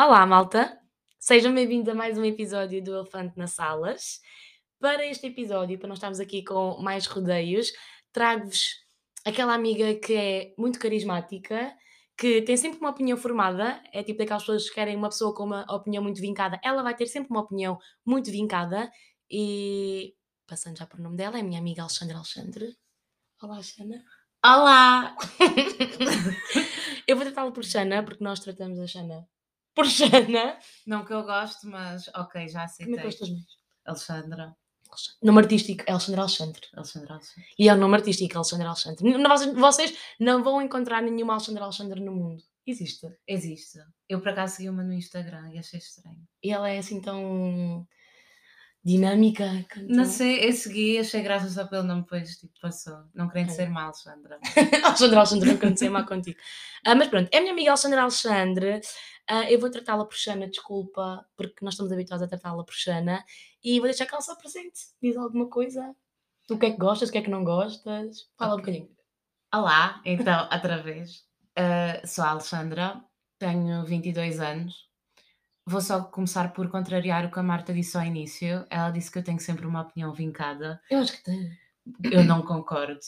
Olá, malta! Sejam bem-vindos a mais um episódio do Elefante nas Salas. Para este episódio, para nós estarmos aqui com mais rodeios, trago-vos aquela amiga que é muito carismática, que tem sempre uma opinião formada, é tipo daquelas pessoas que querem uma pessoa com uma opinião muito vincada, ela vai ter sempre uma opinião muito vincada e, passando já por nome dela, é a minha amiga Alexandra Alexandre. Olá, Xana. Olá! Eu vou tratá-la por Xana, porque nós tratamos a Xana por Xana. Não que eu gosto, mas ok, já Como é que aceitei. gostas mais? Alexandra. Nome artístico, Alexandra Alexandre. Alexandra Alexandra. E é o nome artístico, Alexandra Alexandre. Vocês não vão encontrar nenhuma Alexandra Alexandre no mundo. Existe. Existe. Eu por acaso segui uma no Instagram e achei estranho. E ela é assim tão dinâmica. Não sei, eu segui, achei graça só pelo nome, depois tipo, passou. Não querendo Ok. ser má, Alexandra. Alexandra Alexandre, não quero dizer má contigo. Ah, mas pronto, é a minha amiga Alexandra Alexandre. Ah, eu vou tratá-la por Xana, desculpa, porque nós estamos habituados a tratá-la por Xana. E vou deixar que ela se apresente. Diz alguma coisa. Tu o que é que gostas, o que é que não gostas? Fala um Ok. bocadinho. Olá, então, outra vez. Uh, sou a Alexandra, tenho 22 anos. Vou só começar por contrariar o que a Marta disse ao início. Ela disse que eu tenho sempre uma opinião vincada. Eu acho que tem. Eu não concordo.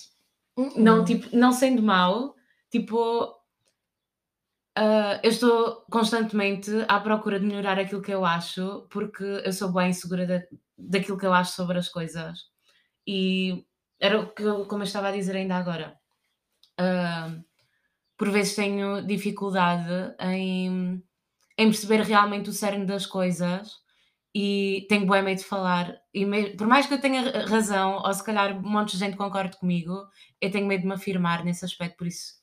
Não, tipo, não sendo mau, tipo, ah, eu estou constantemente à procura de melhorar aquilo que eu acho, porque eu sou bem segura da, daquilo que eu acho sobre as coisas. E era o que eu, como eu estava a dizer ainda agora. ah, por vezes tenho dificuldade em, em perceber realmente o cerne das coisas e tenho bem medo de falar. E me- por mais que eu tenha ra- razão, ou se calhar um monte de gente concorde comigo, eu tenho medo de me afirmar nesse aspecto, por isso,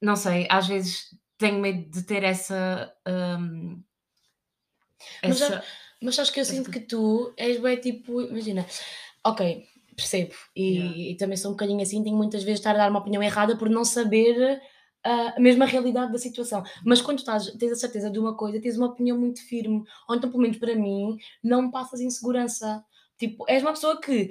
não sei, às vezes tenho medo de ter essa. hum, Mas essa- Mas acho que eu sinto que tu és bem tipo, imagina, ok, percebo, e, Yeah. e também sou um bocadinho assim, tenho muitas vezes de estar a dar uma opinião errada por não saber a mesma realidade da situação. Mas quando estás, tens a certeza de uma coisa, tens uma opinião muito firme, ou então, pelo menos para mim, não passas insegurança. Tipo, és uma pessoa que,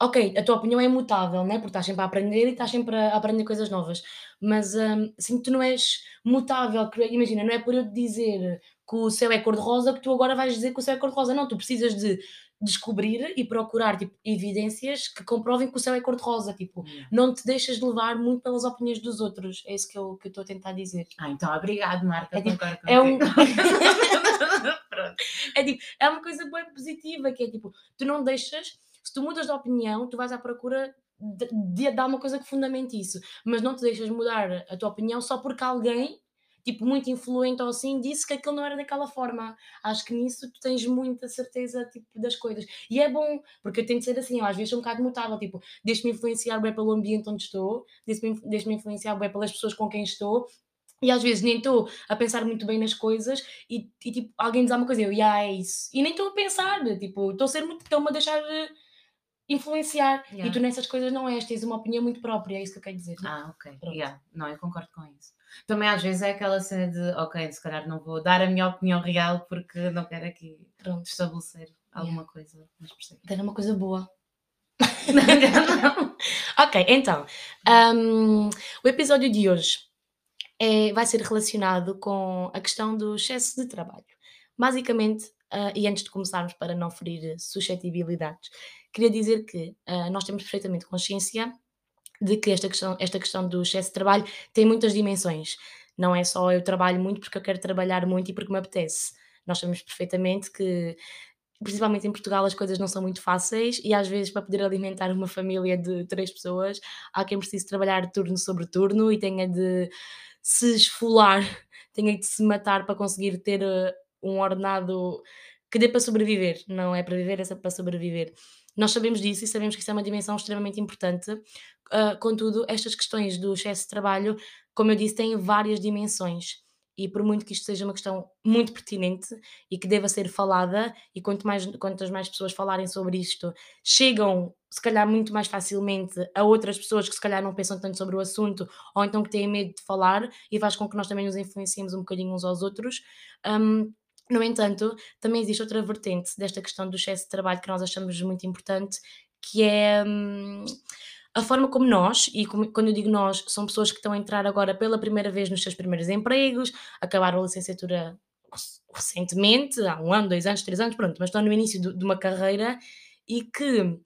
ok, a tua opinião é imutável, né? Porque estás sempre a aprender e estás sempre a aprender coisas novas. Mas hum, sinto que tu não és mutável, que- imagina, não é por eu te dizer que o céu é cor-de-rosa que tu agora vais dizer que o céu é cor-de-rosa. Não, tu precisas de descobrir e procurar tipo, evidências que comprovem que o céu é cor-de-rosa. Tipo, Yeah. não te deixas de levar muito pelas opiniões dos outros. É isso que eu estou a tentar dizer. Ah, então obrigado, Marta. É tipo- é um-. É tipo, é uma coisa bem positiva, que é tipo, tu não deixas, se tu mudas de opinião, tu vais à procura de, de dar uma coisa que fundamente isso, mas não te deixas mudar a tua opinião só porque alguém, tipo, muito influente ou assim, disse que aquilo não era daquela forma. Acho que nisso tu tens muita certeza, tipo, das coisas. E é bom, porque eu tenho de ser assim, eu às vezes sou um bocado mutável, tipo, deixo-me influenciar bem pelo ambiente onde estou, deixo-me influenciar bem pelas pessoas com quem estou, e às vezes nem estou a pensar muito bem nas coisas e, e, tipo, alguém diz alguma coisa, eu, yeah, é isso. E nem estou a pensar, tipo, estou a ser muito, estou-me a deixar eh, influenciar. E Yeah. tu nessas coisas não és, tens uma opinião muito própria, é isso que eu quero dizer. Ah, ok. Pronto. Yeah. Não, eu concordo com isso. Também às vezes é aquela cena de, ok, se calhar não vou dar a minha opinião real porque não quero aqui Pronto, estabelecer alguma coisa. Mas percebo. era uma coisa boa. Não. Ok, então, hum, o episódio de hoje é- vai ser relacionado com a questão do excesso de trabalho. Basicamente, ah, e antes de começarmos, para não ferir suscetibilidades, queria dizer que ah, nós temos perfeitamente consciência de que esta questão, esta questão do excesso de trabalho tem muitas dimensões. Não é só eu trabalho muito porque eu quero trabalhar muito e porque me apetece. Nós sabemos perfeitamente que, principalmente em Portugal, as coisas não são muito fáceis e às vezes para poder alimentar uma família de três pessoas há quem precise trabalhar turno sobre turno e tenha de se esfolar, tenha de se matar para conseguir ter eh, um ordenado que dê para sobreviver. Não é para viver, é para sobreviver. Nós sabemos disso e sabemos que isso é uma dimensão extremamente importante. Ah, contudo, estas questões do excesso de trabalho, como eu disse, têm várias dimensões. E por muito que isto seja uma questão muito pertinente e que deva ser falada, e quanto mais, quantas mais pessoas falarem sobre isto, chegam, se calhar, muito mais facilmente a outras pessoas que se calhar não pensam tanto sobre o assunto, ou então que têm medo de falar, e faz com que nós também nos influenciemos um bocadinho uns aos outros. Hum, no entanto, também existe outra vertente desta questão do excesso de trabalho que nós achamos muito importante, que é hum, a forma como nós, e quando eu digo nós, são pessoas que estão a entrar agora pela primeira vez nos seus primeiros empregos, acabaram a licenciatura recentemente, há um ano, dois anos, três anos, pronto, mas estão no início de, de uma carreira e que,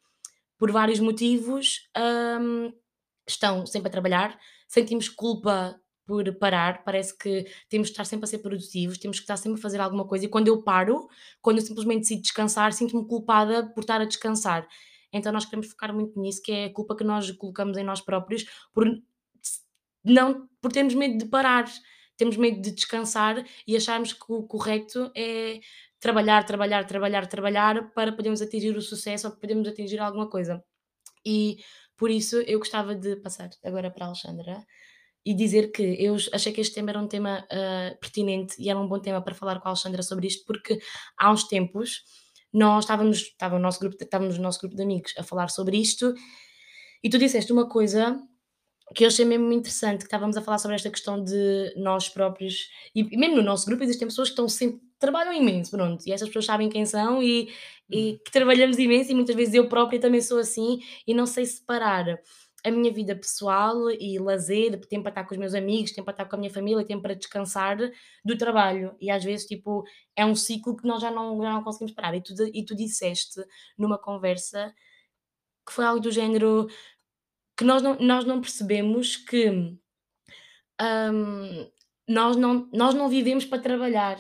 por vários motivos, hum, estão sempre a trabalhar, sentimos culpa por parar, parece que temos que estar sempre a ser produtivos, temos que estar sempre a fazer alguma coisa, e quando eu paro, quando eu simplesmente decido descansar, sinto-me culpada por estar a descansar. Então nós queremos focar muito nisso, que é a culpa que nós colocamos em nós próprios por não por termos medo de parar, temos medo de descansar e acharmos que o correto é trabalhar, trabalhar, trabalhar, trabalhar para podermos atingir o sucesso ou podermos atingir alguma coisa. E por isso eu gostava de passar agora para a Alexandra e dizer que eu achei que este tema era um tema uh, pertinente e era um bom tema para falar com a Alexandra sobre isto, porque há uns tempos nós estávamos, estava no nosso grupo, estávamos no nosso grupo de amigos a falar sobre isto e tu disseste uma coisa que eu achei mesmo interessante, que estávamos a falar sobre esta questão de nós próprios, e mesmo no nosso grupo existem pessoas que estão sempre, trabalham imenso, pronto, e essas pessoas sabem quem são e, e uhum. que trabalhamos imenso e muitas vezes eu própria também sou assim e não sei separar a minha vida pessoal e lazer, tempo para estar com os meus amigos, tempo para estar com a minha família, tempo para descansar do trabalho. E às vezes, tipo, é um ciclo que nós já não, já não conseguimos parar. E tu, e tu disseste numa conversa que foi algo do género que nós não, nós não percebemos que um, nós, não, nós não vivemos para trabalhar.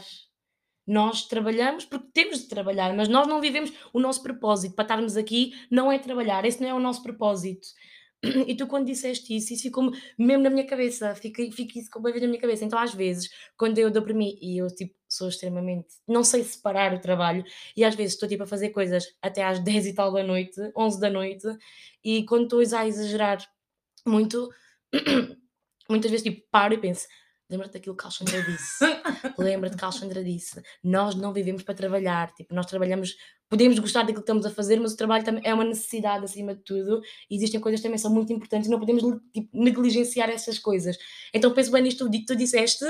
Nós trabalhamos porque temos de trabalhar, mas nós não vivemos o nosso propósito. Para estarmos aqui não é trabalhar, esse não é o nosso propósito. E tu, quando disseste isso, isso ficou mesmo na minha cabeça, fica, fica isso com bem na minha cabeça. Então, às vezes, quando eu dou para mim e eu tipo, sou extremamente. não sei separar o trabalho, e às vezes estou tipo, a fazer coisas até às 10 e tal da noite, 11 da noite, e quando estou a exagerar muito, muitas vezes tipo, paro e penso: lembra-te daquilo que a Alexandra disse. lembra-te que a Alexandra disse. Nós não vivemos para trabalhar, tipo, nós trabalhamos, podemos gostar daquilo que estamos a fazer, mas o trabalho também é uma necessidade acima de tudo. E existem coisas que também são muito importantes e não podemos tipo, negligenciar essas coisas. Então penso bem nisto que tu disseste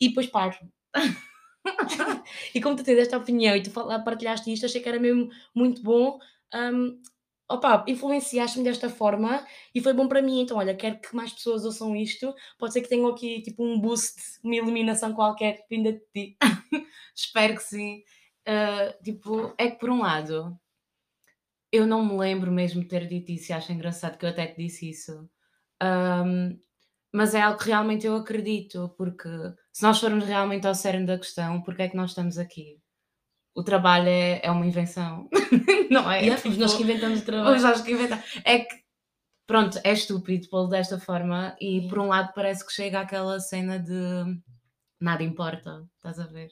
e depois paro. e como tu tens esta opinião e tu partilhaste isto, achei que era mesmo muito bom. Um, opa, influenciaste-me desta forma e foi bom para mim. Então, olha, quero que mais pessoas ouçam isto. Pode ser que tenham aqui tipo um boost, uma iluminação qualquer vinda de ti. Espero que sim. Uh, tipo, é que por um lado, eu não me lembro mesmo de ter dito isso e acho engraçado que eu até te disse isso. Um, mas é algo que realmente eu acredito, porque se nós formos realmente ao cerne da questão, porque é que nós estamos aqui? o trabalho é, é uma invenção, não é? Yeah, tipo, nós que inventamos o trabalho. Nós que inventamos. É que, pronto, é estúpido pô-lo desta forma e yeah. por um lado parece que chega aquela cena de nada importa, estás a ver?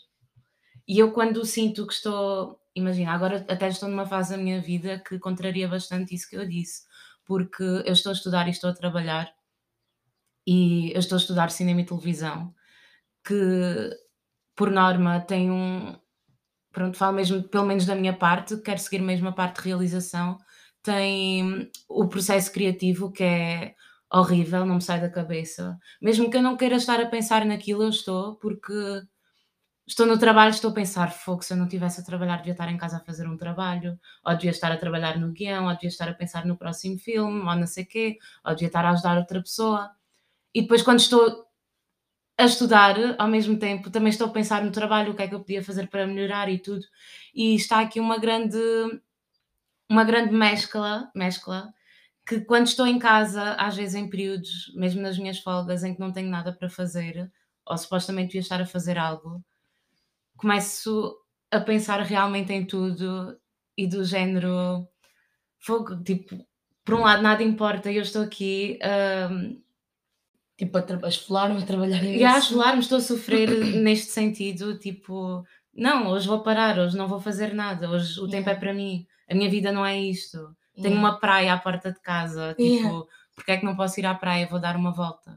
E eu quando sinto que estou, imagina, agora até estou numa fase da minha vida que contraria bastante isso que eu disse, porque eu estou a estudar e estou a trabalhar e eu estou a estudar cinema e televisão, que por norma tem um, pronto, falo mesmo, pelo menos da minha parte, quero seguir mesmo a parte de realização, tem o processo criativo que é horrível, não me sai da cabeça. Mesmo que eu não queira estar a pensar naquilo, eu estou, porque estou no trabalho, estou a pensar, fogo, se eu não estivesse a trabalhar, devia estar em casa a fazer um trabalho, ou devia estar a trabalhar no guião, ou devia estar a pensar no próximo filme, ou não sei quê, ou devia estar a ajudar outra pessoa. E depois, quando estou a estudar, ao mesmo tempo também estou a pensar no trabalho, o que é que eu podia fazer para melhorar e tudo. E está aqui uma grande uma grande mescla, mescla que quando estou em casa, às vezes em períodos, mesmo nas minhas folgas em que não tenho nada para fazer, ou supostamente devia estar a fazer algo, começo a pensar realmente em tudo e do género fogo, tipo, por um lado nada importa, eu estou aqui um, Tipo, a, a esfolar-me a trabalhar em E a esfolar-me, estou a sofrer neste sentido, tipo, não, hoje vou parar, hoje não vou fazer nada, hoje o tempo é para mim, a minha vida não é isto. Tenho uma praia à porta de casa, tipo, yeah. porque é que não posso ir à praia, vou dar uma volta.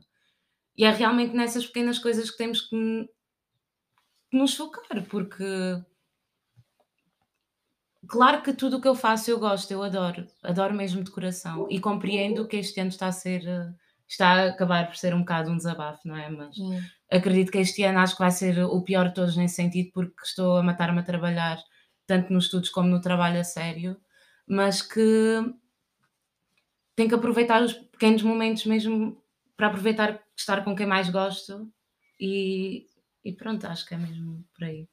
E é realmente nessas pequenas coisas que temos que nos focar, porque claro que tudo o que eu faço eu gosto, eu adoro, adoro mesmo de coração e compreendo que este ano está a ser está a acabar por ser um bocado um desabafo, não é? Mas acredito que este ano acho que vai ser o pior de todos nesse sentido, porque estou a matar-me a trabalhar, tanto nos estudos como no trabalho a sério, mas que tenho que aproveitar os pequenos momentos mesmo para aproveitar estar com quem mais gosto e, e pronto, acho que é mesmo por aí.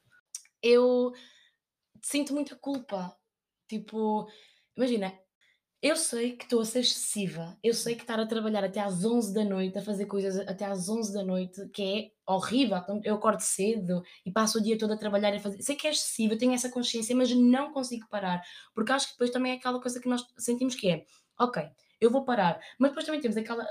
Eu sinto muita culpa. Tipo, imagina, eu sei que estou a ser excessiva. Eu sei que estar a trabalhar até às 11 da noite, a fazer coisas até às 11 da noite, que é horrível. Então, eu acordo cedo e passo o dia todo a trabalhar e fazer. Sei que é excessiva, eu tenho essa consciência, mas não consigo parar. Porque acho que depois também é aquela coisa que nós sentimos que é, ok, eu vou parar. Mas depois também temos aquela,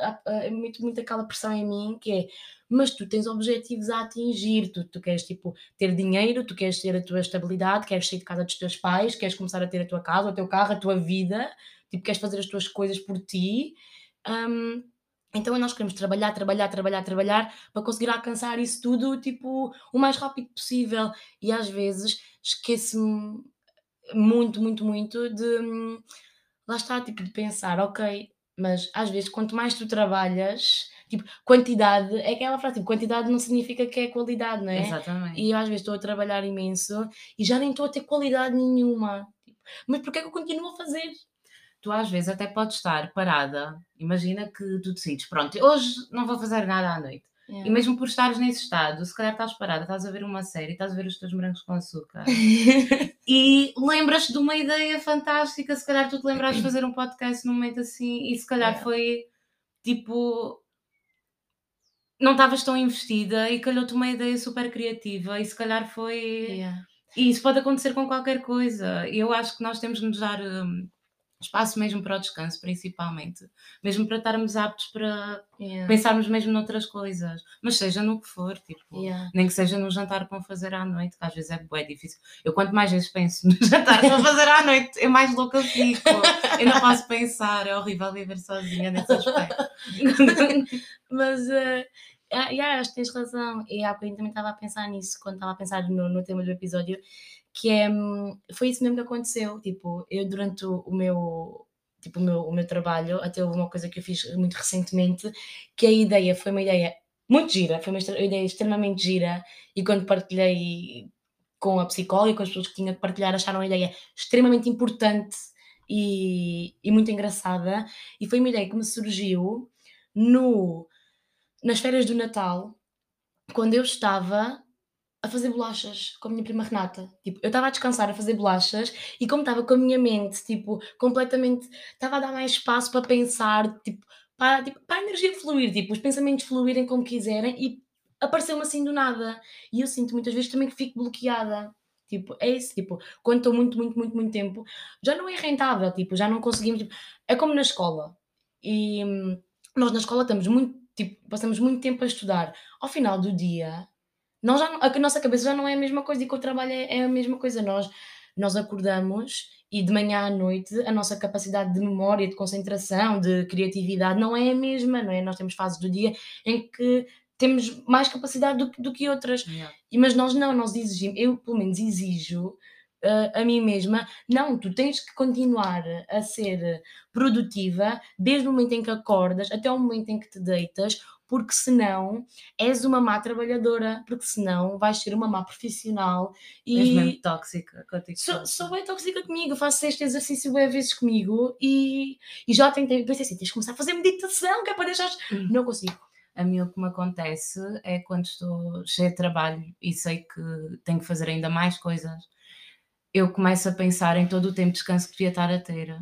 muito, muito aquela pressão em mim que é, mas tu tens objetivos a atingir, tu, tu queres tipo ter dinheiro, tu queres ter a tua estabilidade, queres sair de casa dos teus pais, queres começar a ter a tua casa, o teu carro, a tua vida, tipo, queres fazer as tuas coisas por ti. Um, então nós queremos trabalhar, trabalhar, trabalhar, trabalhar para conseguir alcançar isso tudo tipo o mais rápido possível. E às vezes esqueço-me muito, muito, muito de hum, lá está, tipo, de pensar, ok, mas às vezes quanto mais tu trabalhas, tipo, quantidade, é aquela frase, tipo, quantidade não significa que é qualidade, não é? Exatamente. E eu às vezes estou a trabalhar imenso e já nem estou a ter qualidade nenhuma. Tipo, mas porquê é que eu continuo a fazer? Tu às vezes até podes estar parada, imagina que tu decides, pronto, hoje não vou fazer nada à noite. Yeah. E mesmo por estares nesse estado, se calhar estás parada, estás a ver uma série, estás a ver os teus morangos com açúcar e lembras-te de uma ideia fantástica, se calhar tu te lembras de fazer um podcast num momento assim e se calhar yeah. foi tipo. Não estavas tão investida e calhou-te uma ideia super criativa e se calhar foi. Yeah. E isso pode acontecer com qualquer coisa. Eu acho que nós temos de nos dar. Um, espaço mesmo para o descanso, principalmente. Mesmo para estarmos aptos para yeah. pensarmos mesmo noutras coisas. Mas seja no que for, tipo, yeah. nem que seja no jantar para fazer à noite, que às vezes é bem difícil. Eu quanto mais vezes penso no jantar para fazer à noite, eu mais louca fico. Eu não posso pensar, é horrível viver sozinha nesse aspecto. Mas uh, yeah, acho que tens razão. E há bocadinho também estava a pensar nisso, quando estava a pensar no, no tema do episódio, que é, foi isso mesmo que aconteceu, tipo, eu durante o meu, tipo, o meu, o meu trabalho, até houve uma coisa que eu fiz muito recentemente, que a ideia foi uma ideia muito gira, foi uma ideia extremamente gira, e quando partilhei com a psicóloga com as pessoas que tinha que partilhar, acharam a ideia extremamente importante e, e muito engraçada, e foi uma ideia que me surgiu no, nas férias do Natal, quando eu estava a fazer bolachas com a minha prima Renata. Tipo, eu estava a descansar a fazer bolachas e como estava com a minha mente, tipo, completamente, estava a dar mais espaço para pensar, tipo, para, tipo, para a energia fluir, tipo, os pensamentos fluírem como quiserem e apareceu-me assim do nada. E eu sinto muitas vezes também que fico bloqueada. Tipo, é isso, tipo, quando estou muito, muito, muito, muito tempo, já não é rentável, tipo, já não conseguimos, tipo, é como na escola. E hum, nós na escola estamos muito, tipo, passamos muito tempo a estudar. Ao final do dia, nós já, a nossa cabeça já não é a mesma coisa e que o trabalho é, é a mesma coisa. Nós, nós acordamos e de manhã à noite a nossa capacidade de memória, de concentração, de criatividade não é a mesma, não é? Nós temos fases do dia em que temos mais capacidade do, do que outras. Yeah. E, mas nós não, nós exigimos, eu pelo menos exijo uh, a mim mesma, não, tu tens que continuar a ser produtiva desde o momento em que acordas até o momento em que te deitas, porque senão és uma má trabalhadora, porque senão vais ser uma má profissional e és mesmo tóxica contigo. Sou, sou bem tóxica comigo, faço este exercício bem vezes comigo e, e já tentei, pensei assim, tens de começar a fazer meditação, que é para deixar. Hum. Não consigo. A mim o que me acontece é quando estou cheia de trabalho e sei que tenho que fazer ainda mais coisas, eu começo a pensar em todo o tempo de descanso que devia estar a ter.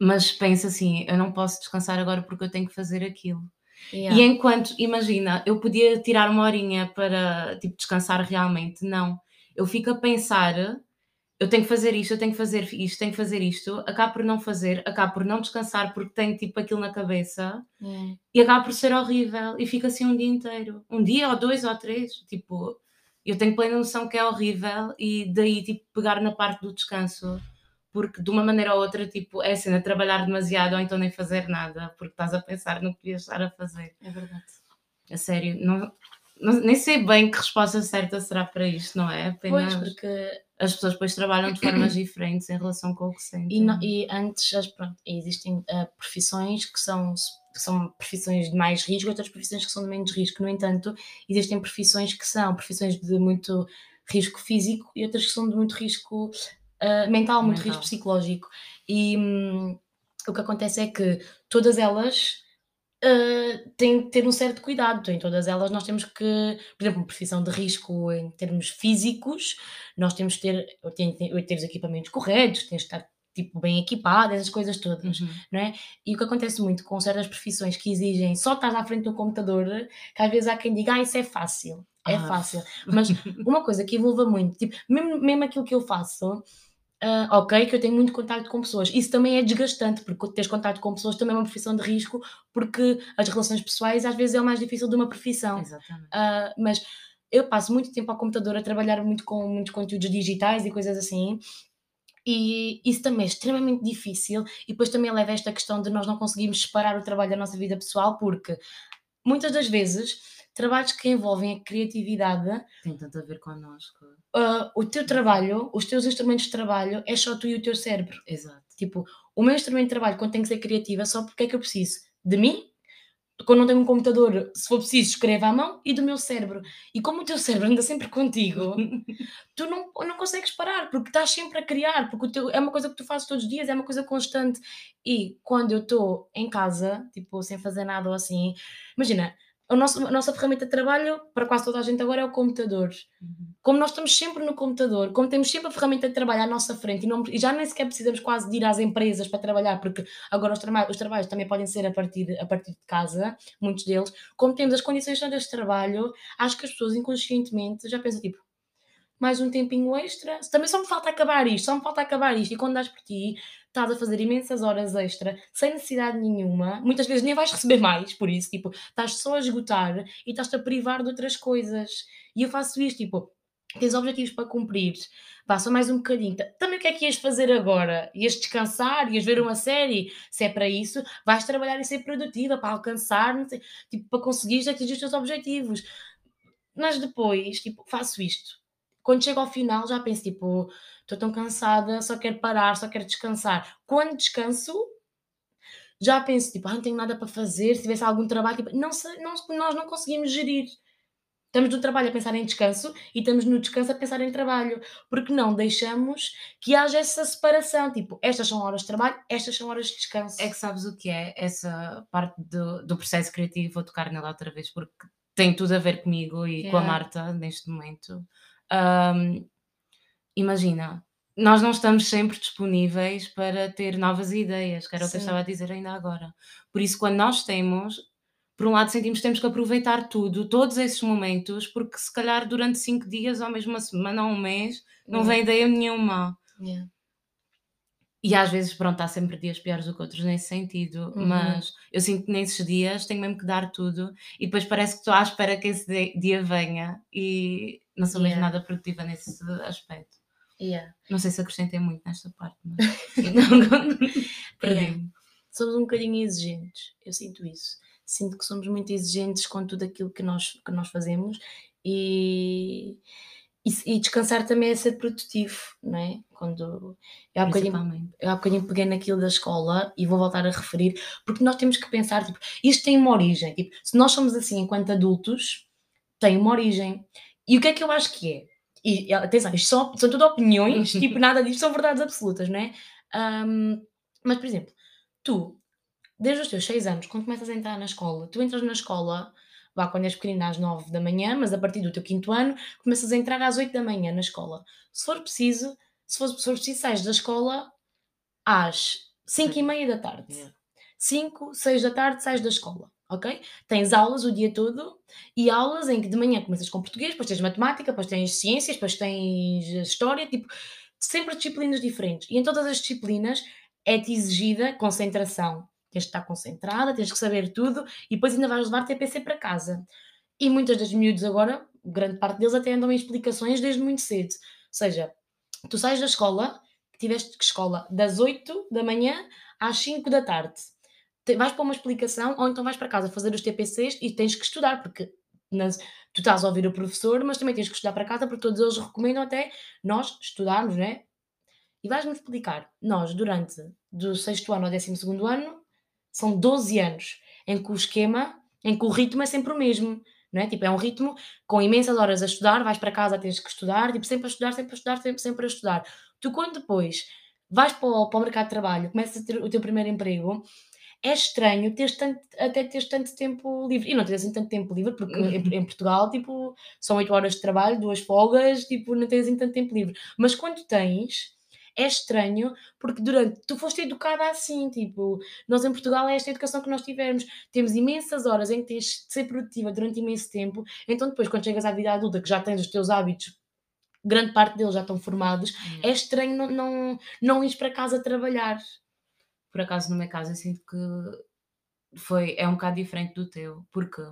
Mas penso assim, eu não posso descansar agora porque eu tenho que fazer aquilo. Yeah. E enquanto, imagina, eu podia tirar uma horinha para tipo, descansar realmente, não. Eu fico a pensar, eu tenho que fazer isto, eu tenho que fazer isto, tenho que fazer isto, acabo por não fazer, acabo por não descansar porque tenho tipo aquilo na cabeça yeah. e acabo por ser horrível e fica assim um dia inteiro. Um dia ou dois ou três, tipo, eu tenho plena noção que é horrível e daí tipo pegar na parte do descanso porque de uma maneira ou outra, tipo, é cena trabalhar demasiado ou então nem fazer nada, porque estás a pensar no que devias estar a fazer. É verdade. A sério, não, não, nem sei bem que resposta certa será para isto, não é? Apenas pois, porque as pessoas depois trabalham de formas diferentes em relação com o que sentem. E, não, e antes, pronto, existem uh, profissões que são, que são profissões de mais risco, outras profissões que são de menos risco. No entanto, existem profissões que são profissões de muito risco físico e outras que são de muito risco uh, mental, muito mental. risco psicológico. E, hum, o que acontece é que todas elas uh, têm que ter um certo cuidado. Em todas elas nós temos que, por exemplo, uma profissão de risco em termos físicos, nós temos que ter, ter, ter os equipamentos corretos, tens que estar tipo, bem equipado, essas coisas todas, uhum. não é? E o que acontece muito com certas profissões que exigem só estar à frente do computador, que às vezes há quem diga, ah, isso é fácil, é ah. fácil. Mas uma coisa que envolva muito, tipo, mesmo, mesmo aquilo que eu faço, Uh, ok, que eu tenho muito contato com pessoas. Isso também é desgastante, porque teres contato com pessoas também é uma profissão de risco, porque as relações pessoais às vezes é o mais difícil de uma profissão. Exatamente. Uh, mas eu passo muito tempo ao computador a trabalhar muito com muitos conteúdos digitais e coisas assim, e isso também é extremamente difícil, e depois também leva a esta questão de nós não conseguirmos separar o trabalho da nossa vida pessoal, porque muitas das vezes trabalhos que envolvem a criatividade tem tanto a ver connosco. Uh, o teu trabalho, os teus instrumentos de trabalho é só tu e o teu cérebro. Exato. Tipo, o meu instrumento de trabalho, quando tem que ser criativa, só porque é que eu preciso de mim quando não tenho um computador, se for preciso, escreva à mão e do meu cérebro. E como o teu cérebro anda sempre contigo, tu não, não consegues parar, porque estás sempre a criar, porque o teu, é uma coisa que tu fazes todos os dias, é uma coisa constante. E quando eu estou em casa, tipo, sem fazer nada ou assim, imagina, a nossa, a nossa ferramenta de trabalho, para quase toda a gente agora, é o computador. Uhum. Como nós estamos sempre no computador, como temos sempre a ferramenta de trabalho à nossa frente e, não, e já nem sequer precisamos quase de ir às empresas para trabalhar, porque agora os, traba os trabalhos também podem ser a partir, a partir de casa, muitos deles, como temos as condições de trabalho, acho que as pessoas inconscientemente já pensam tipo, mais um tempinho extra, também só me falta acabar isto, só me falta acabar isto, e quando dás por ti, estás a fazer imensas horas extra, sem necessidade nenhuma, muitas vezes nem vais receber mais por isso, tipo, estás só a esgotar e estás-te a privar de outras coisas. E eu faço isto, tipo, tens objetivos para cumprir, passa mais um bocadinho. Também o que é que ias fazer agora? Ias descansar, ias ver uma série? Se é para isso, vais trabalhar e ser produtiva para alcançar, tipo, para conseguir atingir os teus objetivos. Mas depois, tipo, faço isto. Quando chego ao final, já penso, tipo, estou tão cansada, só quero parar, só quero descansar. Quando descanso, já penso, tipo, ah, não tenho nada para fazer, se tivesse algum trabalho, tipo, não não, nós não conseguimos gerir. Estamos no trabalho a pensar em descanso e estamos no descanso a pensar em trabalho, porque não deixamos que haja essa separação, tipo, estas são horas de trabalho, estas são horas de descanso. É que sabes o que é essa parte do, do processo criativo, vou tocar nela outra vez, porque tem tudo a ver comigo e yeah. com a Marta neste momento. Um, imagina, nós não estamos sempre disponíveis para ter novas ideias, que era Sim. o que eu estava a dizer ainda agora. Por isso, quando nós temos, por um lado, sentimos que temos que aproveitar tudo, todos esses momentos, porque se calhar durante cinco dias, ou mesmo uma semana ou um mês, não yeah. vem ideia nenhuma. Yeah. E às vezes, pronto, há sempre dias piores do que outros nesse sentido, uhum. mas eu sinto que nesses dias tenho mesmo que dar tudo e depois parece que estou à espera que esse dia venha e não sou yeah. mesmo nada produtiva nesse aspecto. Yeah. Não sei se acrescentei muito nesta parte, mas perdi-me. Somos um bocadinho exigentes, eu sinto isso. Sinto que somos muito exigentes com tudo aquilo que nós, que nós fazemos e, e, e descansar também é ser produtivo, não é? Quando eu há, bocadinho, eu há bocadinho peguei naquilo da escola e vou voltar a referir, porque nós temos que pensar, tipo, isto tem uma origem. Tipo, se nós somos assim enquanto adultos, tem uma origem. E o que é que eu acho que é? E atenção, isto são, são tudo opiniões, tipo, nada disto são verdades absolutas, não é? Um, mas, por exemplo, tu, desde os teus 6 anos, quando começas a entrar na escola, tu entras na escola, vá quando és pequenina às 9 da manhã, mas a partir do teu quinto ano, começas a entrar às 8 da manhã na escola. Se for preciso, se for, se for preciso, sais da escola às 5 e meia da tarde. 5, 6 da tarde, sais da escola ok? Tens aulas o dia todo e aulas em que de manhã começas com português, depois tens matemática, depois tens ciências, depois tens história, tipo, sempre disciplinas diferentes. E em todas as disciplinas é-te exigida concentração. Tens de estar concentrada, tens que saber tudo e depois ainda vais levar TPC para casa. E muitas das miúdos agora, grande parte deles até andam em explicações desde muito cedo. Ou seja, tu sais da escola, tiveste que escola das 8 da manhã às 5 da tarde vais para uma explicação ou então vais para casa fazer os TPCs e tens que estudar, porque nas, tu estás a ouvir o professor, mas também tens que estudar para casa, porque todos eles recomendam até nós estudarmos, né? E vais-me explicar, nós, durante do sexto ano ao décimo segundo ano, são 12 anos em que o esquema, em que o ritmo é sempre o mesmo, não é? Tipo, é um ritmo com imensas horas a estudar, vais para casa, tens que estudar, tipo, sempre a estudar, sempre a estudar, sempre, sempre a estudar. Tu, quando depois vais para o, para o mercado de trabalho, começas a ter o teu primeiro emprego, é estranho teres tanto, até teres tanto tempo livre. E não tens assim tanto tempo livre, porque em, em, Portugal, tipo, são 8 horas de trabalho, duas folgas, tipo, não tens assim tanto tempo livre. Mas quando tens, é estranho, porque durante. Tu foste educada assim, tipo, nós em Portugal é esta educação que nós tivemos. Temos imensas horas em que tens de ser produtiva durante imenso tempo, então depois, quando chegas à vida adulta, que já tens os teus hábitos grande parte deles já estão formados, uhum. é estranho não, não, não ir para casa trabalhar. Por acaso, no meu caso, eu sinto que foi, é um bocado diferente do teu, porque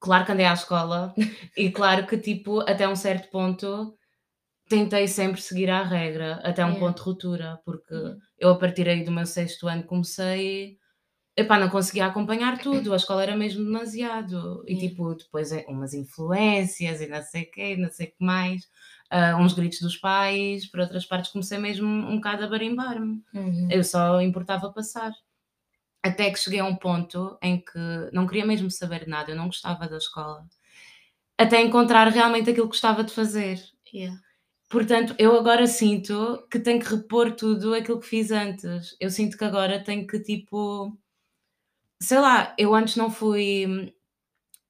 claro que andei à escola e claro que tipo, até um certo ponto tentei sempre seguir a regra, até um yeah. ponto de ruptura, porque eu a partir aí do meu sexto ano comecei epá, não conseguia acompanhar tudo, a escola era mesmo demasiado. E tipo, depois é umas influências e não sei o quê, não sei o que mais, uh, uns gritos dos pais, por outras partes comecei mesmo um bocado a barimbar-me. Uhum. Eu só importava passar. Até que cheguei a um ponto em que não queria mesmo saber nada, eu não gostava da escola. Até encontrar realmente aquilo que gostava de fazer. Yeah. Portanto, eu agora sinto que tenho que repor tudo aquilo que fiz antes. Eu sinto que agora tenho que, tipo, sei lá, eu antes não fui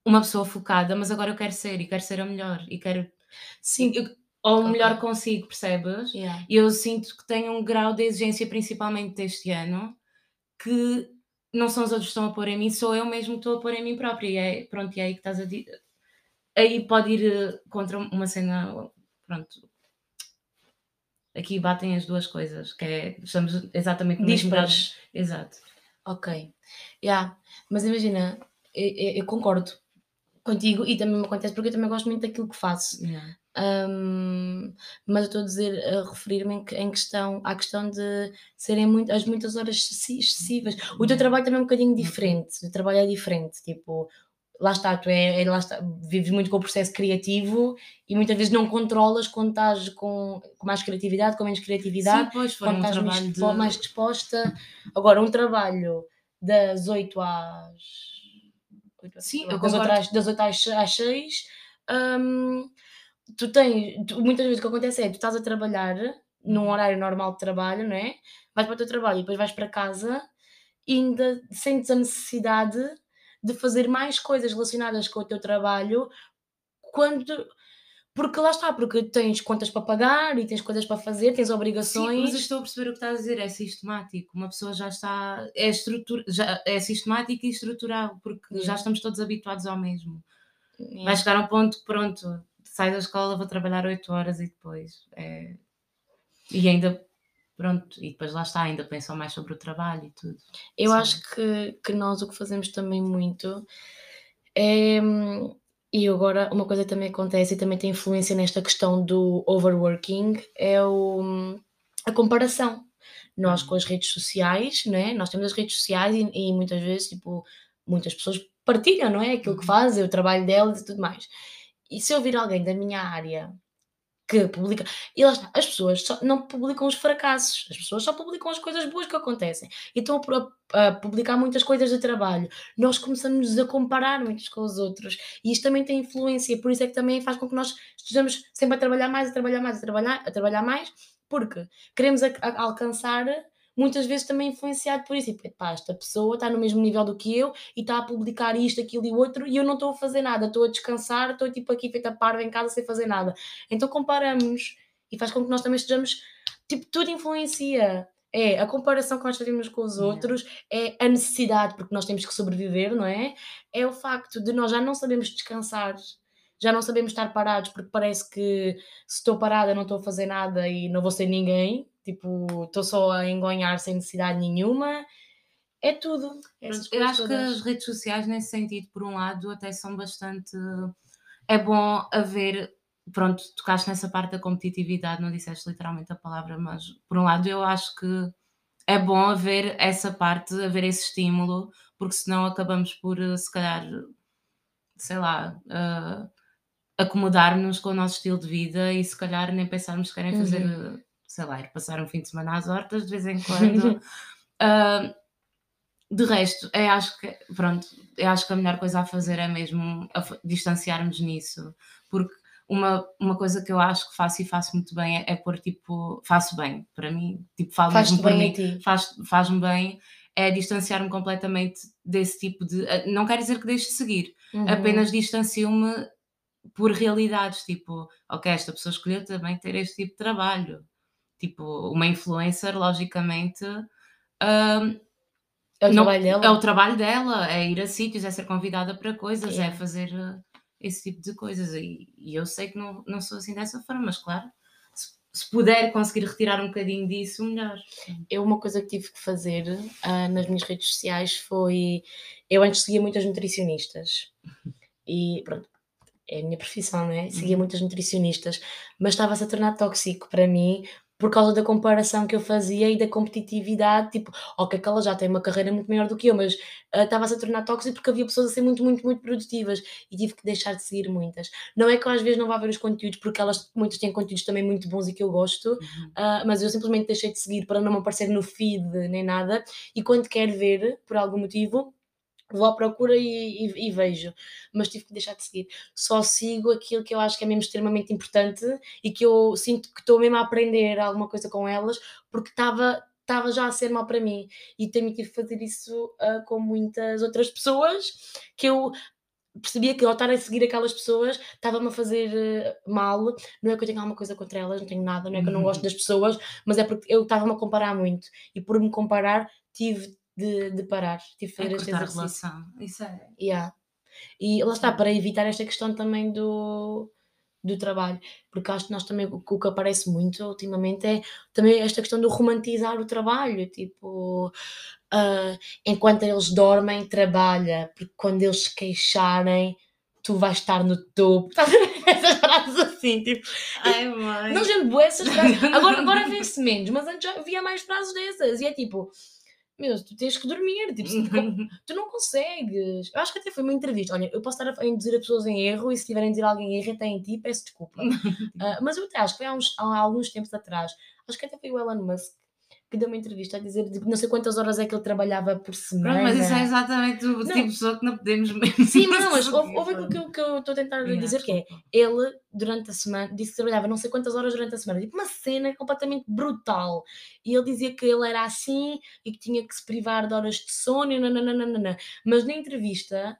uma pessoa focada, mas agora eu quero ser e quero ser a melhor e quero. Sim, eu, ou o melhor consigo, percebes? Yeah. E eu sinto que tenho um grau de exigência, principalmente deste ano, que não são os outros que estão a pôr em mim, sou eu mesmo que estou a pôr em mim própria. E é, pronto, e é aí que estás a dizer. Aí pode ir eh, contra uma cena. Pronto. Aqui batem as duas coisas, que é. Estamos exatamente no. Exato. Ok. Yeah. Mas imagina, eu, eu, concordo contigo e também me acontece porque eu também gosto muito daquilo que faço. Yeah. Um, mas eu estou a dizer, a referir-me em, em, questão, à questão de serem muito, as muitas horas excessivas. O teu trabalho também é um bocadinho diferente, o trabalho é diferente, tipo, lá está, tu é, é, lá está, vives muito com o processo criativo e muitas vezes não controlas quando estás com, com mais criatividade, com menos criatividade, Sim, pois, quando um estás mais, de... mais disposta. Agora, um trabalho das 8 às. 8 Sim, das, 8 às, das 8 às, às 6, hum, tu tens. Tu, muitas vezes o que acontece é tu estás a trabalhar num uhum. horário normal de trabalho, não é? Vais para o teu trabalho e depois vais para casa e ainda sentes a necessidade de fazer mais coisas relacionadas com o teu trabalho quando. Porque lá está, porque tens contas para pagar e tens coisas para fazer, tens obrigações. Sim, mas eu estou a perceber o que estás a dizer, é sistemático. Uma pessoa já está. É, estrutura, já, é sistemático e estrutural, porque já estamos todos habituados ao mesmo. Vai chegar a um ponto que, pronto, sai da escola, vou trabalhar 8 horas e depois. É... E ainda pronto, e depois lá está, ainda pensam mais sobre o trabalho e tudo. Eu acho que, que nós o que fazemos também muito é. E agora, uma coisa que também acontece e também tem influência nesta questão do overworking é o, a comparação. Nós com as uhum. redes sociais, né? nós temos as redes sociais e, e muitas vezes, tipo, muitas pessoas partilham, não é? Aquilo que uhum. fazem, o trabalho delas e tudo mais. E se eu vir alguém da minha área que publica. E lá está, as pessoas só, não publicam os fracassos, as pessoas só publicam as coisas boas que acontecem. E estão a, a, publicar muitas coisas de trabalho. Nós começamos a comparar muitos com os outros. E isto também tem influência, por isso é que também faz com que nós estejamos sempre a trabalhar mais, a trabalhar mais, a trabalhar, a trabalhar mais, porque queremos a, a, alcançar muitas vezes também influenciado por isso. E pá, esta pessoa está no mesmo nível do que eu e está a publicar isto, aquilo e outro e eu não estou a fazer nada, estou a descansar, estou tipo aqui feita parva em casa sem fazer nada. Então comparamos e faz com que nós também estejamos, tipo, tudo influencia. É a comparação que nós fazemos com os outros, é a necessidade, porque nós temos que sobreviver, não é? É o facto de nós já não sabemos descansar, já não sabemos estar parados, porque parece que se estou parada não estou a fazer nada e não vou ser ninguém, Tipo, estou só a engonhar sem necessidade nenhuma. É tudo. Eu acho todas. que as redes sociais, nesse sentido, por um lado, até são bastante. É bom haver. Pronto, tocaste nessa parte da competitividade, não disseste literalmente a palavra, mas por um lado eu acho que é bom haver essa parte, haver esse estímulo, porque senão acabamos por, se calhar, sei lá, uh, acomodar-nos com o nosso estilo de vida e se calhar nem pensarmos que querem fazer uhum sei lá, ir passar um fim de semana às hortas de vez em quando. uh, de resto, eu acho que, pronto, eu acho que a melhor coisa a fazer é mesmo distanciarmos nisso, porque uma, uma coisa que eu acho que faço e faço muito bem é, é pôr tipo, faço bem, para mim, tipo, falo Faz-te mesmo por bem a mim, faz, faz-me bem, é distanciar-me completamente desse tipo de. eh, Não quer dizer que deixe de seguir, Uhum. apenas distancio-me por realidades, tipo, ok, esta pessoa escolheu também ter este tipo de trabalho. Tipo, uma influencer, logicamente, hum, É o não- trabalho dela. é o trabalho dela, é ir a sítios, é ser convidada para coisas, Yeah. é fazer uh, esse tipo de coisas. E, e eu sei que não, não sou assim dessa forma, mas claro, se, se puder conseguir retirar um bocadinho disso, melhor. Eu, uma coisa que tive que fazer ah, nas minhas redes sociais foi. Eu antes seguia muitas nutricionistas e pronto, é a minha profissão, não é? Seguia Uhum. muitas nutricionistas, mas estava-se a tornar tóxico para mim por causa da comparação que eu fazia e da competitividade. Tipo, ok, que ela já tem uma carreira muito maior do que eu, mas ah, estava-se a tornar tóxico porque havia pessoas a ser muito, muito, muito produtivas e tive que deixar de seguir muitas. Não é que eu às vezes não vá ver os conteúdos, porque elas muitas têm conteúdos também muito bons e que eu gosto, Uhum. Uh, mas eu simplesmente deixei de seguir para não me aparecer no feed nem nada. E quando quero ver, por algum motivo, vou à procura e, e- e vejo. Mas tive que deixar de seguir. Só sigo aquilo que eu acho que é mesmo extremamente importante e que eu sinto que estou mesmo a aprender alguma coisa com elas, porque estava. Estava já a ser mal para mim e também tive que fazer isso uh, com muitas outras pessoas que eu percebia que ao estar a seguir aquelas pessoas estava-me a fazer eh, mal. Não é que eu tenha alguma coisa contra elas, não tenho nada, não é que eu não gosto das pessoas, mas é porque eu estava-me a comparar muito e por me comparar tive de, de parar, tive de É fazer este cortar a exercício. relação. Isso é. Yeah. E lá está, para evitar esta questão também do, do trabalho, porque acho que nós também, o que que aparece muito ultimamente é também esta questão do romantizar o trabalho, tipo, ah, enquanto eles dormem, trabalha, porque quando eles se queixarem, tu vais estar no topo. Estás a ver essas frases assim, tipo, Ai, mãe. não gente boa essas frases. Agora, agora vê-se menos, mas antes já havia mais frases dessas. E é tipo, meu, tu tens que dormir, tipo, tu, tu não consegues. Eu acho que até foi uma entrevista. Olha, eu posso estar a induzir as pessoas em erro e se tiverem a dizer alguém em erro, até em ti, peço desculpa. Ah, mas eu até acho que foi há, uns, há alguns tempos atrás, acho que até foi o Elon Musk que deu uma entrevista a dizer de não sei quantas horas é que ele trabalhava por semana. Pronto, mas isso é exatamente o Não. tipo de pessoa que não podemos mesmo. Sim, mas não, mas houve, aquilo que eu, que eu estou a tentar Yeah, dizer que é ele, durante a semana, disse que trabalhava não sei quantas horas durante a semana, tipo uma cena completamente brutal. E ele dizia que ele era assim e que tinha que se privar de horas de sono, e nananana. mas na entrevista,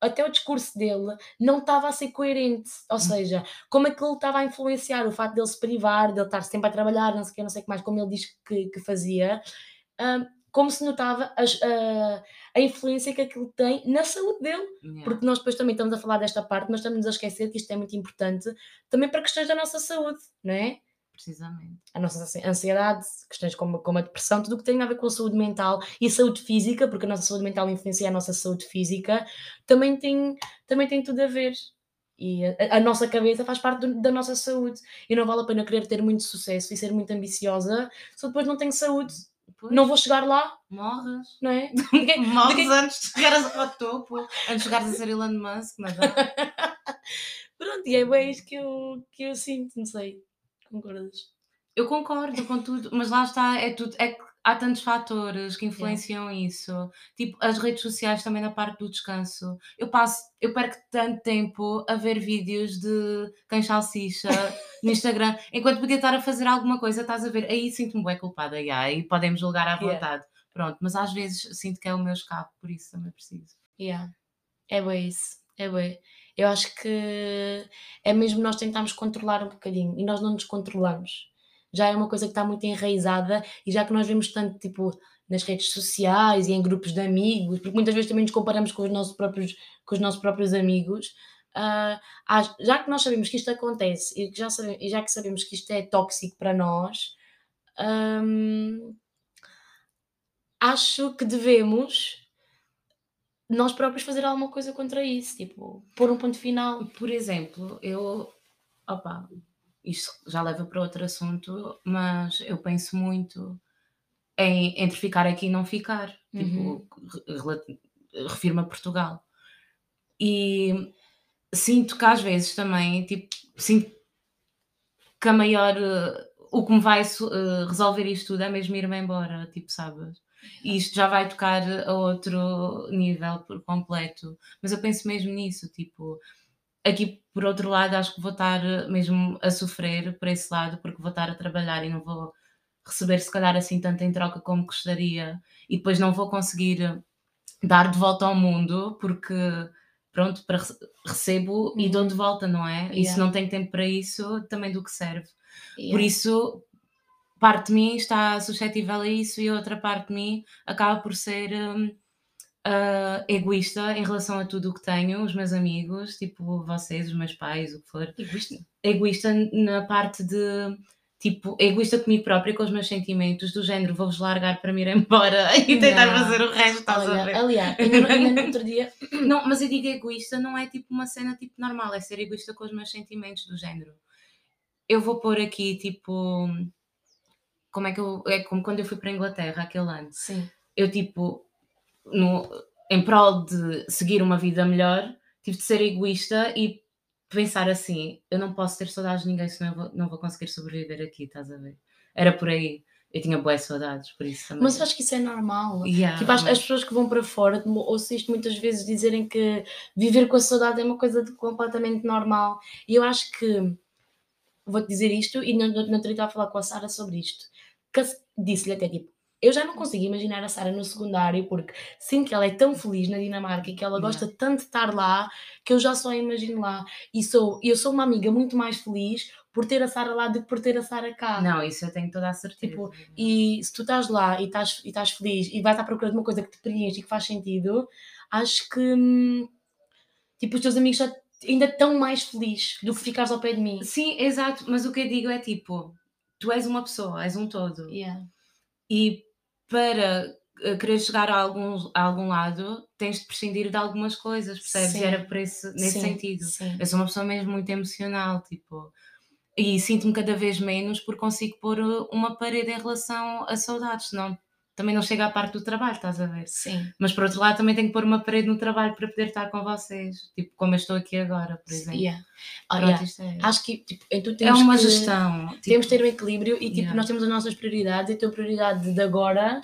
até o discurso dele não estava a ser coerente. Ou seja, como é que ele estava a influenciar o facto dele se privar, dele estar sempre a trabalhar, não sei o que, não sei o que mais, como ele diz que, que fazia. hum, como se notava a, a influência que aquilo tem na saúde dele. Yeah. Porque nós depois também estamos a falar desta parte, mas estamos a esquecer que isto é muito importante também para questões da nossa saúde, não é? Precisamente. A nossa ansi- ansiedade, questões como, como a depressão, tudo o que tem a ver com a saúde mental e a saúde física, porque a nossa saúde mental influencia a nossa saúde física, também tem, também tem tudo a ver. E a, a nossa cabeça faz parte do- da nossa saúde. E não vale a pena querer ter muito sucesso e ser muito ambiciosa se eu depois não tenho saúde. Pois, Não vou chegar lá, Morres. não é? Ninguém- Morres ninguém- antes de chegares ao topo. Antes de chegares a ser Elon Musk, mas já. Pronto, e é bem isso que eu, que eu sinto, não sei. Concordas? Eu concordo com tudo, mas lá está, é tudo. É que há tantos fatores que influenciam isso. Tipo, as redes sociais também na parte do descanso. Eu passo, eu perco tanto tempo a ver vídeos de quem salsicha no Instagram, enquanto podia estar a fazer alguma coisa, estás a ver? Aí sinto-me bem culpada, e aí podemos julgar à Yeah. vontade. Pronto, mas às vezes sinto que é o meu escape, por isso também preciso. Yeah. É bem isso, é bem. Eu acho que é mesmo nós tentarmos controlar um bocadinho e nós não nos controlamos. Já é uma coisa que está muito enraizada e já que nós vemos tanto tipo nas redes sociais e em grupos de amigos, porque muitas vezes também nos comparamos com os nossos próprios, com os nossos próprios amigos, ah, acho- já que nós sabemos que isto acontece e, já, sabe- e já que sabemos que isto é tóxico para nós, hum, acho que devemos nós próprios fazer alguma coisa contra isso, tipo, pôr um ponto final. Por exemplo, eu. Opa, isto já leva para outro assunto, mas eu penso muito em, entre ficar aqui e não ficar. Uhum. Tipo, re- rela- refiro-me a Portugal. E sinto que às vezes também, tipo, sinto que a maior. O que me vai eh, resolver isto tudo é mesmo ir-me embora, tipo, sabes? E isto já vai tocar a outro nível por completo. Mas eu penso mesmo nisso, tipo, aqui, por outro lado, acho que vou estar mesmo a sofrer por esse lado, porque vou estar a trabalhar e não vou receber, se calhar, assim tanto em troca como gostaria, e depois não vou conseguir dar de volta ao mundo, porque pronto, para recebo e dou de uhum. volta, não é? Yeah. E se não tenho tempo para isso, também do que serve. Yeah. Por isso, parte de mim está suscetível a isso e outra parte de mim acaba por ser um, uh, egoísta em relação a tudo o que tenho, os meus amigos, tipo vocês, os meus pais, o que for. Egoísta? Egoísta na parte de tipo, egoísta comigo própria, com os meus sentimentos, do género, vou-vos largar para me ir embora e tentar não. fazer o resto, estás Olha, a ver? Aliás, ainda, ainda no outro dia. Não, mas eu digo egoísta, não é tipo uma cena tipo normal, é ser egoísta com os meus sentimentos, do género. Eu vou pôr aqui, tipo. Como é que eu. É como quando eu fui para a Inglaterra aquele ano. Sim. Eu, tipo, no, em prol de seguir uma vida melhor, tive de ser egoísta e pensar assim: eu não posso ter saudades de ninguém, senão eu vou, não vou conseguir sobreviver aqui, estás a ver? Era por aí. Eu tinha boas saudades, por isso também. Mas acho que isso é normal. Yeah, tipo, as, as, pessoas que vão para fora, ouço isto muitas vezes dizerem que viver com a saudade é uma coisa completamente normal. E eu acho que vou-te dizer isto, e não, não, não estava a falar com a Sara sobre isto. Disse-lhe até tipo, eu já não consigo imaginar a Sara no secundário porque sinto que ela é tão feliz na Dinamarca e que ela gosta yeah. tanto de estar lá que eu já só imagino lá. E sou, eu sou uma amiga muito mais feliz por ter a Sara lá do que por ter a Sara cá. Não, isso eu tenho toda a certeza. Tipo, e se tu estás lá e estás, e estás feliz e vais à procura de uma coisa que te preenche e que faz sentido, acho que hum, tipo, os teus amigos já ainda estão mais felizes do que ficares ao pé de mim. Sim, exato, mas o que eu digo é tipo, tu és uma pessoa, és um todo. Yeah. E para eh, querer chegar a algum, a algum lado, tens de prescindir de algumas coisas, percebes? Sim. E era por esse, nesse sim, sentido. Sim. Eu sou uma pessoa mesmo muito emocional, tipo, e sinto-me cada vez menos porque consigo pôr eh, uma parede em relação a saudades, senão também não chega à parte do trabalho, estás a ver? Sim. Mas por outro lado também tenho que pôr uma parede no trabalho para poder estar com vocês, tipo como eu estou aqui agora, por exemplo. Yeah. Oh, yeah. É... Acho que tipo, então é uma que, gestão. Tipo... Temos de ter um equilíbrio e tipo, yeah. nós temos as nossas prioridades e a tua prioridade de agora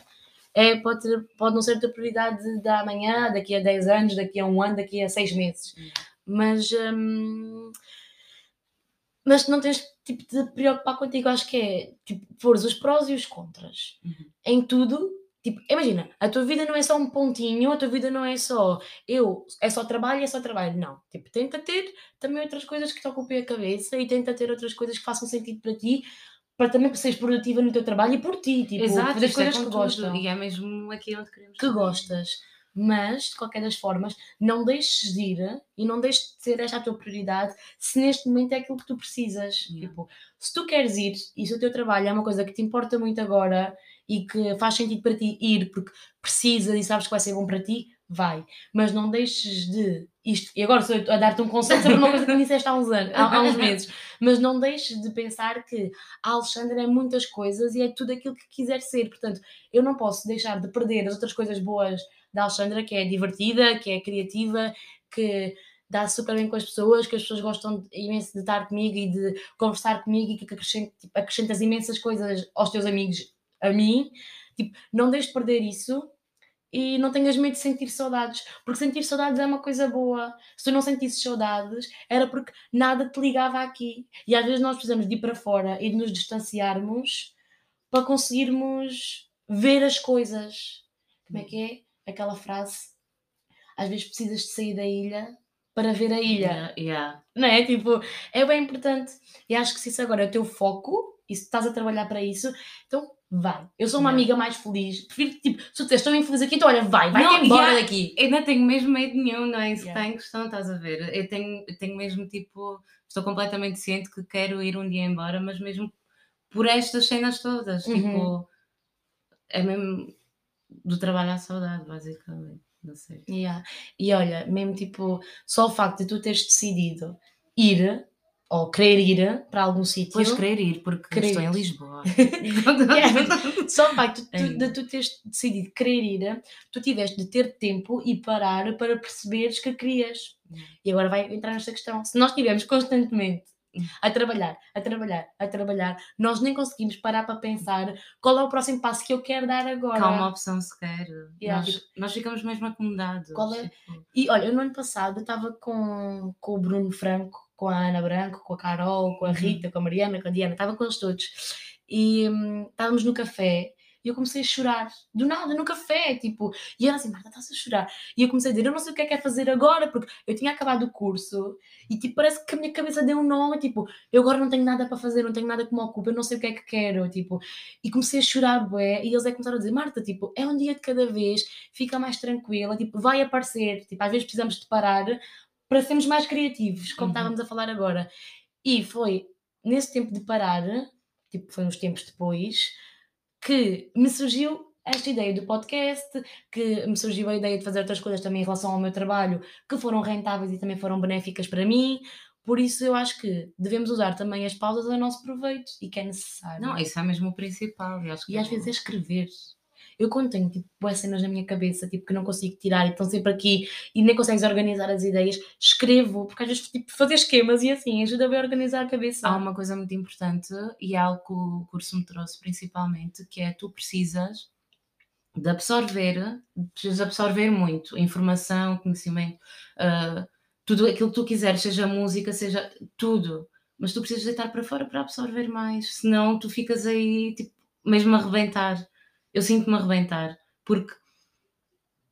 é, pode, ter, pode não ser a tua prioridade da amanhã, daqui a 10 anos, daqui a um ano, daqui a 6 meses. Mas, hum, mas não tens tipo, de preocupar contigo. Acho que é tipo, pôr os prós e os contras uhum. em tudo. Tipo, imagina, a tua vida não é só um pontinho, a tua vida não é só eu, é só trabalho, é só trabalho. Não. Tipo, tenta ter também outras coisas que te ocupem a cabeça e tenta ter outras coisas que façam sentido para ti, para também seres produtiva no teu trabalho e por ti, tipo, Exato, fazer é coisas é que gostas. E é mesmo aqui onde queremos. Que gostas mas de qualquer das formas não deixes de ir e não deixes de ser esta a tua prioridade se neste momento é aquilo que tu precisas. Yeah. Tipo, se tu queres ir e se o teu trabalho é uma coisa que te importa muito agora e que faz sentido para ti ir porque precisas e sabes que vai ser bom para ti, vai. Mas não deixes de isto, e agora sou a dar-te um conselho sobre uma coisa que me disseste há uns anos, há, há uns meses, mas não deixes de pensar que a Alexandra é muitas coisas e é tudo aquilo que quiser ser. Portanto, eu não posso deixar de perder as outras coisas boas da Alexandra, que é divertida, que é criativa, que dá super bem com as pessoas, que as pessoas gostam imenso de estar comigo e de conversar comigo e que tipo, acrescentas imensas coisas aos teus amigos, a mim. Tipo, não deixes de perder isso e não tenhas medo de sentir saudades, porque sentir saudades é uma coisa boa. Se tu não sentisses saudades, era porque nada te ligava aqui. E às vezes nós precisamos de ir para fora e de nos distanciarmos para conseguirmos ver as coisas. Como é que é? Aquela frase: às vezes precisas de sair da ilha para ver a ilha. Yeah, yeah. Não é? Tipo, é bem importante. E acho que se isso agora é o teu foco e se estás a trabalhar para isso, então vai. Eu sou uma yeah. amiga mais feliz. Prefiro, tipo, se tu estou infeliz aqui, então olha, vai, vai embora daqui. Eu não tenho mesmo medo nenhum, não é? Isso yeah. tem questão, estás a ver? Eu tenho, eu tenho mesmo, tipo, estou completamente ciente que quero ir um dia embora, mas mesmo por estas cenas todas, uhum. tipo, é mesmo do trabalho à saudade, basicamente. Não sei. Yeah. E olha, mesmo tipo, só o facto de tu teres decidido ir ou querer ir para algum sítio. Pois querer ir, porque querer estou em Lisboa. yeah. Só o facto de tu, é. de tu teres decidido querer ir, tu tiveste de ter tempo e parar para perceberes que querias. E agora vai entrar nesta questão. Se nós estivermos constantemente a trabalhar, a trabalhar, a trabalhar. Nós nem conseguimos parar para pensar qual é o próximo passo que eu quero dar agora. Há uma opção sequer. Yeah, nós, tipo, nós ficamos mesmo acomodados. Qual é? Tipo... E olha, no ano passado eu estava com, com o Bruno Franco, com a Ana Branco, com a Carol, com a uhum. Rita, com a Mariana, com a Diana, estava com eles todos. E hum, estávamos no café e eu comecei a chorar, do nada, no café, tipo, e ela assim, Marta, estás a chorar. E eu comecei a dizer, eu não sei o que é que é fazer agora, porque eu tinha acabado o curso e tipo, parece que a minha cabeça deu um nó, tipo, eu agora não tenho nada para fazer, não tenho nada que me ocupe, eu não sei o que é que quero, tipo, e comecei a chorar, bué, e eles é que começaram a dizer, Marta, tipo, é um dia de cada vez, fica mais tranquila, tipo, vai aparecer, tipo, às vezes precisamos de parar para sermos mais criativos, como uhum. estávamos a falar agora. E foi nesse tempo de parar, tipo, foi uns tempos depois, que me surgiu esta ideia do podcast, que me surgiu a ideia de fazer outras coisas também em relação ao meu trabalho, que foram rentáveis e também foram benéficas para mim. Por isso eu acho que devemos usar também as pausas a nosso proveito e que é necessário. Não, isso é mesmo o principal. e às é vezes é escrever. Eu quando tenho tipo, boas cenas na minha cabeça tipo, que não consigo tirar e estão sempre aqui e nem consegues organizar as ideias, escrevo, porque às vezes tipo, fazer esquemas e assim ajuda a organizar a cabeça. Há uma coisa muito importante e é algo que o curso me trouxe principalmente, que é tu precisas de absorver, precisas absorver muito informação, conhecimento, uh, tudo aquilo que tu quiseres, seja música, seja tudo, mas tu precisas deitar para fora para absorver mais, senão tu ficas aí tipo, mesmo a arrebentar eu sinto-me arrebentar, porque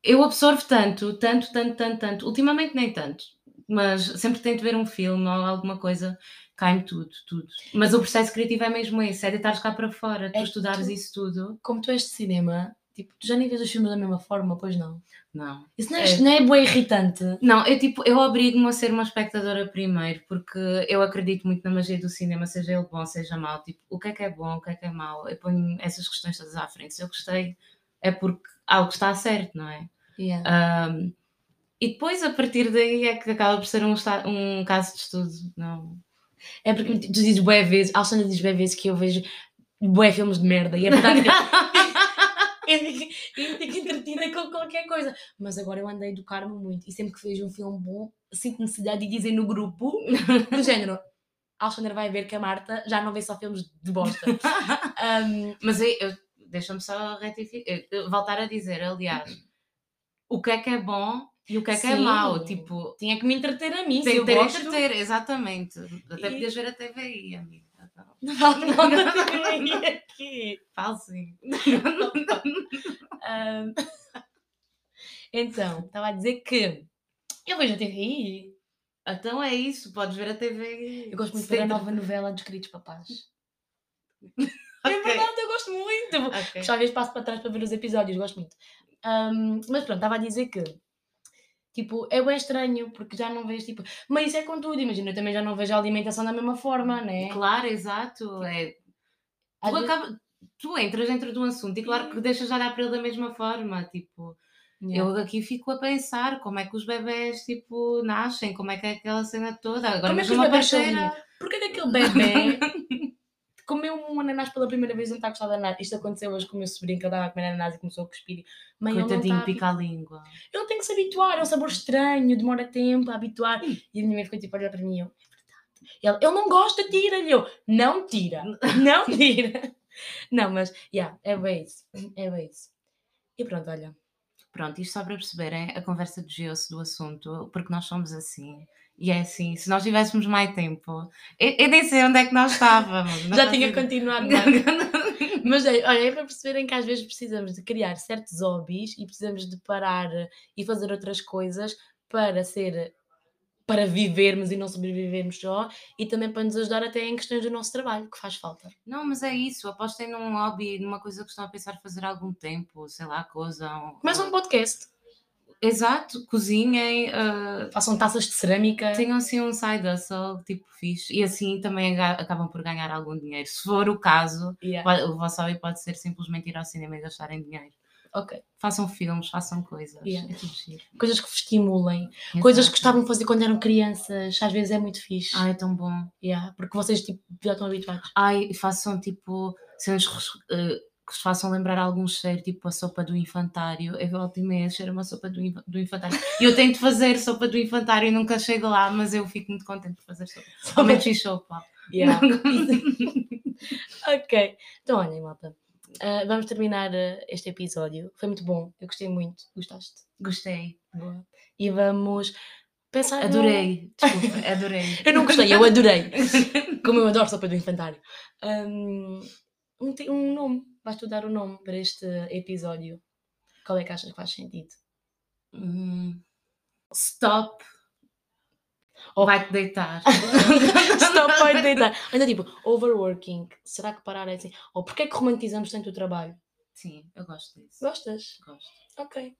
eu absorvo tanto, tanto, tanto, tanto, tanto, ultimamente nem tanto, mas sempre tento ver um filme ou alguma coisa, cai-me tudo, tudo. Mas o processo criativo é mesmo esse, é deitar cá para fora, tu é estudares tu, isso tudo. Como tu és de cinema, tipo, tu já nem vês os filmes da mesma forma, pois não? Não. Isso não é, é, não é bem irritante? Não, eu tipo, eu obrigo-me a ser uma espectadora primeiro, porque eu acredito muito na magia do cinema, seja ele bom, seja mau. Tipo, o que é que é bom, o que é que é mau? Eu ponho essas questões todas à frente. Se eu gostei, é porque algo está certo, não é? Yeah. Um, e depois, a partir daí, é que acaba por ser um, um caso de estudo. Não. É porque tu dizes bué vezes, Alexandra diz bué vezes que eu vejo bué filmes de merda, e é verdade que eu fico entretida com qualquer coisa. Mas agora eu andei a educar-me muito e sempre que vejo um filme bom, sinto necessidade de dizer no grupo, do género. Alexandra vai ver que a Marta já não vê só filmes de bosta. um, mas deixa-me só retificar, voltar a dizer, aliás, o que é que é bom e o que é que é mau. Tipo, tinha que me entreter a mim. Tem que entreter, exatamente. Até e... podias ver a TVI, amiga. Não não, não, aqui. Falo sim. um, então, estava a dizer que eu vejo a TVI. Então é isso, podes ver a TV. Eu gosto muito de ver a nova novela dos queridos papás. okay. É verdade, eu gosto muito. Okay. Já vezes passo para trás para ver os episódios, gosto muito. Um, mas pronto, estava a dizer que Tipo, é bem estranho, porque já não vês, tipo... Mas isso é com tudo, imagina, eu também já não vejo a alimentação da mesma forma, né? Claro, exato. É... Tu, acaba... tu entras dentro de um assunto e claro que deixas de olhar para ele da mesma forma, tipo... Yeah. Eu aqui fico a pensar como é que os bebés, tipo, nascem, como é que é aquela cena toda. Agora, como é que os bebés são... Porquê que aquele bebê comeu um ananás pela primeira vez e não está a gostar de ananás. Isto aconteceu hoje com o meu sobrinho que ele estava a comer ananás e começou a cuspir. Mãe, Coitadinho, tá pica a língua. Ele tem que se habituar, é um sabor estranho, demora tempo a habituar. Hum. E a minha mãe ficou tipo a olhar para mim e eu, é verdade. Ele, ele não gosta, tira-lhe. Eu, não tira, não tira. não, mas, yeah, é bem isso. É bem isso. E pronto, olha. Pronto, isto só para perceberem a conversa de gesso do assunto, porque nós somos assim. E é assim, se nós tivéssemos mais tempo, eu, eu nem sei onde é que nós estávamos. Já tinha continuado. Mas é, olha, é para perceberem que às vezes precisamos de criar certos hobbies e precisamos de parar e fazer outras coisas para ser para vivermos e não sobrevivermos só e também para nos ajudar até em questões do nosso trabalho, que faz falta. Não, mas é isso, apostem num hobby, numa coisa que estão a pensar fazer há algum tempo, sei lá, coisa. Mas um podcast. Exato, cozinhem, uh, façam taças de cerâmica. Tenham assim um side hustle, tipo fixe, e assim também acabam por ganhar algum dinheiro. Se for o caso, yeah. pode, o vosso hobby pode ser simplesmente ir ao cinema e gastarem dinheiro. Ok. Façam filmes, façam coisas. Yeah. É coisas que vos estimulem. Exato. Coisas que gostavam de fazer quando eram crianças. Às vezes é muito fixe. Ai, é tão bom. Yeah, porque vocês tipo, já estão habituados. Ai, façam tipo cenas uh, que vos façam lembrar algum cheiro, tipo a sopa do infantário. Eu volto e meia cheiro uma sopa do, do infantário. E eu tento fazer sopa do infantário e nunca chego lá, mas eu fico muito contente por fazer sopa. Ao menos fiz sopa. Yeah. ok. Então, olhem, malta. Uh, vamos terminar uh, este episódio. Foi muito bom. Eu gostei muito. Gostaste? Gostei. Boa. E vamos pensar. Adorei. No... Desculpa, adorei. eu não gostei, eu adorei. Como eu adoro sopa do infantário. Um, um, um nome. Vais-tu dar o nome para este episódio? Qual é que achas que faz sentido? Hum, stop ou vai-te deitar. Stop, vai-te deitar. Ainda tipo, overworking. Será que parar é assim? Ou porquê é que romantizamos tanto o trabalho? Sim, eu gosto disso. Gostas? Gosto. Ok.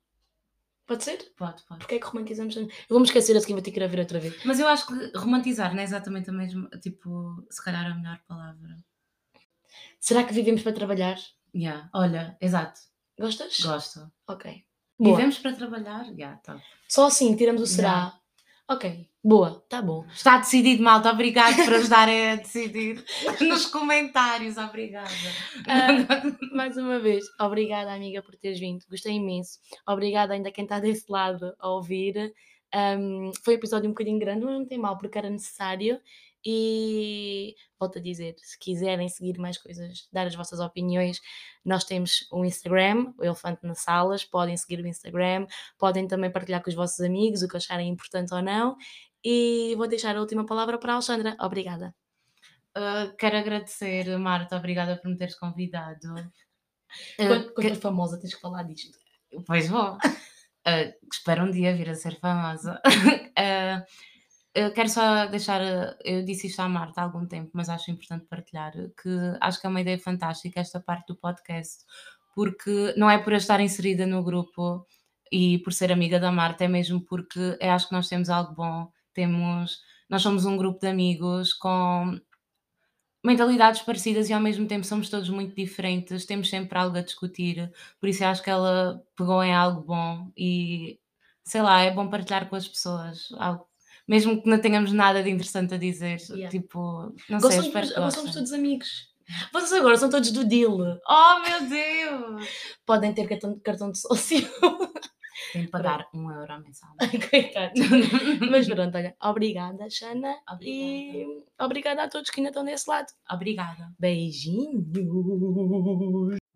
Pode ser? Pode, pode. Porquê é que romantizamos tanto? Eu vou me esquecer a seguir, vou ter que ir a ver outra vez. Mas eu acho que romantizar não é exatamente a mesma, tipo, se calhar a melhor palavra. Será que vivemos para trabalhar? Yeah. Olha, exato. Gostas? Gosto. Ok. Boa. Vivemos para trabalhar? Yeah, tá. Só assim tiramos o será. Yeah. Ok, boa, tá bom. Está decidido, malta. Obrigado por ajudarem a decidir nos comentários. Obrigada. Uh, mais uma vez, obrigada, amiga, por teres vindo. Gostei imenso. Obrigada ainda quem está desse lado a ouvir. Um, foi um episódio um bocadinho grande, mas não tem mal, porque era necessário. E volto a dizer, se quiserem seguir mais coisas, dar as vossas opiniões, nós temos um Instagram, o Elefante nas Salas, podem seguir o Instagram, podem também partilhar com os vossos amigos o que acharem importante ou não. E vou deixar a última palavra para a Alexandra. Obrigada. Uh, quero agradecer, Marta, obrigada por me teres convidado. Quando, quando que... famosa, tens que falar disto. Pois vou. Uh, espero um dia vir a ser famosa. uh, eu quero só deixar, eu disse isto à Marta há algum tempo, mas acho importante partilhar que acho que é uma ideia fantástica esta parte do podcast, porque não é por eu estar inserida no grupo e por ser amiga da Marta, é mesmo porque eu acho que nós temos algo bom, temos, nós somos um grupo de amigos com mentalidades parecidas e ao mesmo tempo somos todos muito diferentes, temos sempre algo a discutir, por isso eu acho que ela pegou em algo bom e sei lá, é bom partilhar com as pessoas algo mesmo que não tenhamos nada de interessante a dizer. Yeah. Tipo, não sei, Gostam espero que Agora somos todos amigos. Vocês agora são todos do deal. Oh meu Deus! Podem ter cartão, cartão de sócio. Tem que pagar pronto. um euro mensal. Coitado. Mas pronto, olha, obrigada, Xana. E obrigada a todos que ainda estão desse lado. Obrigada. Beijinhos.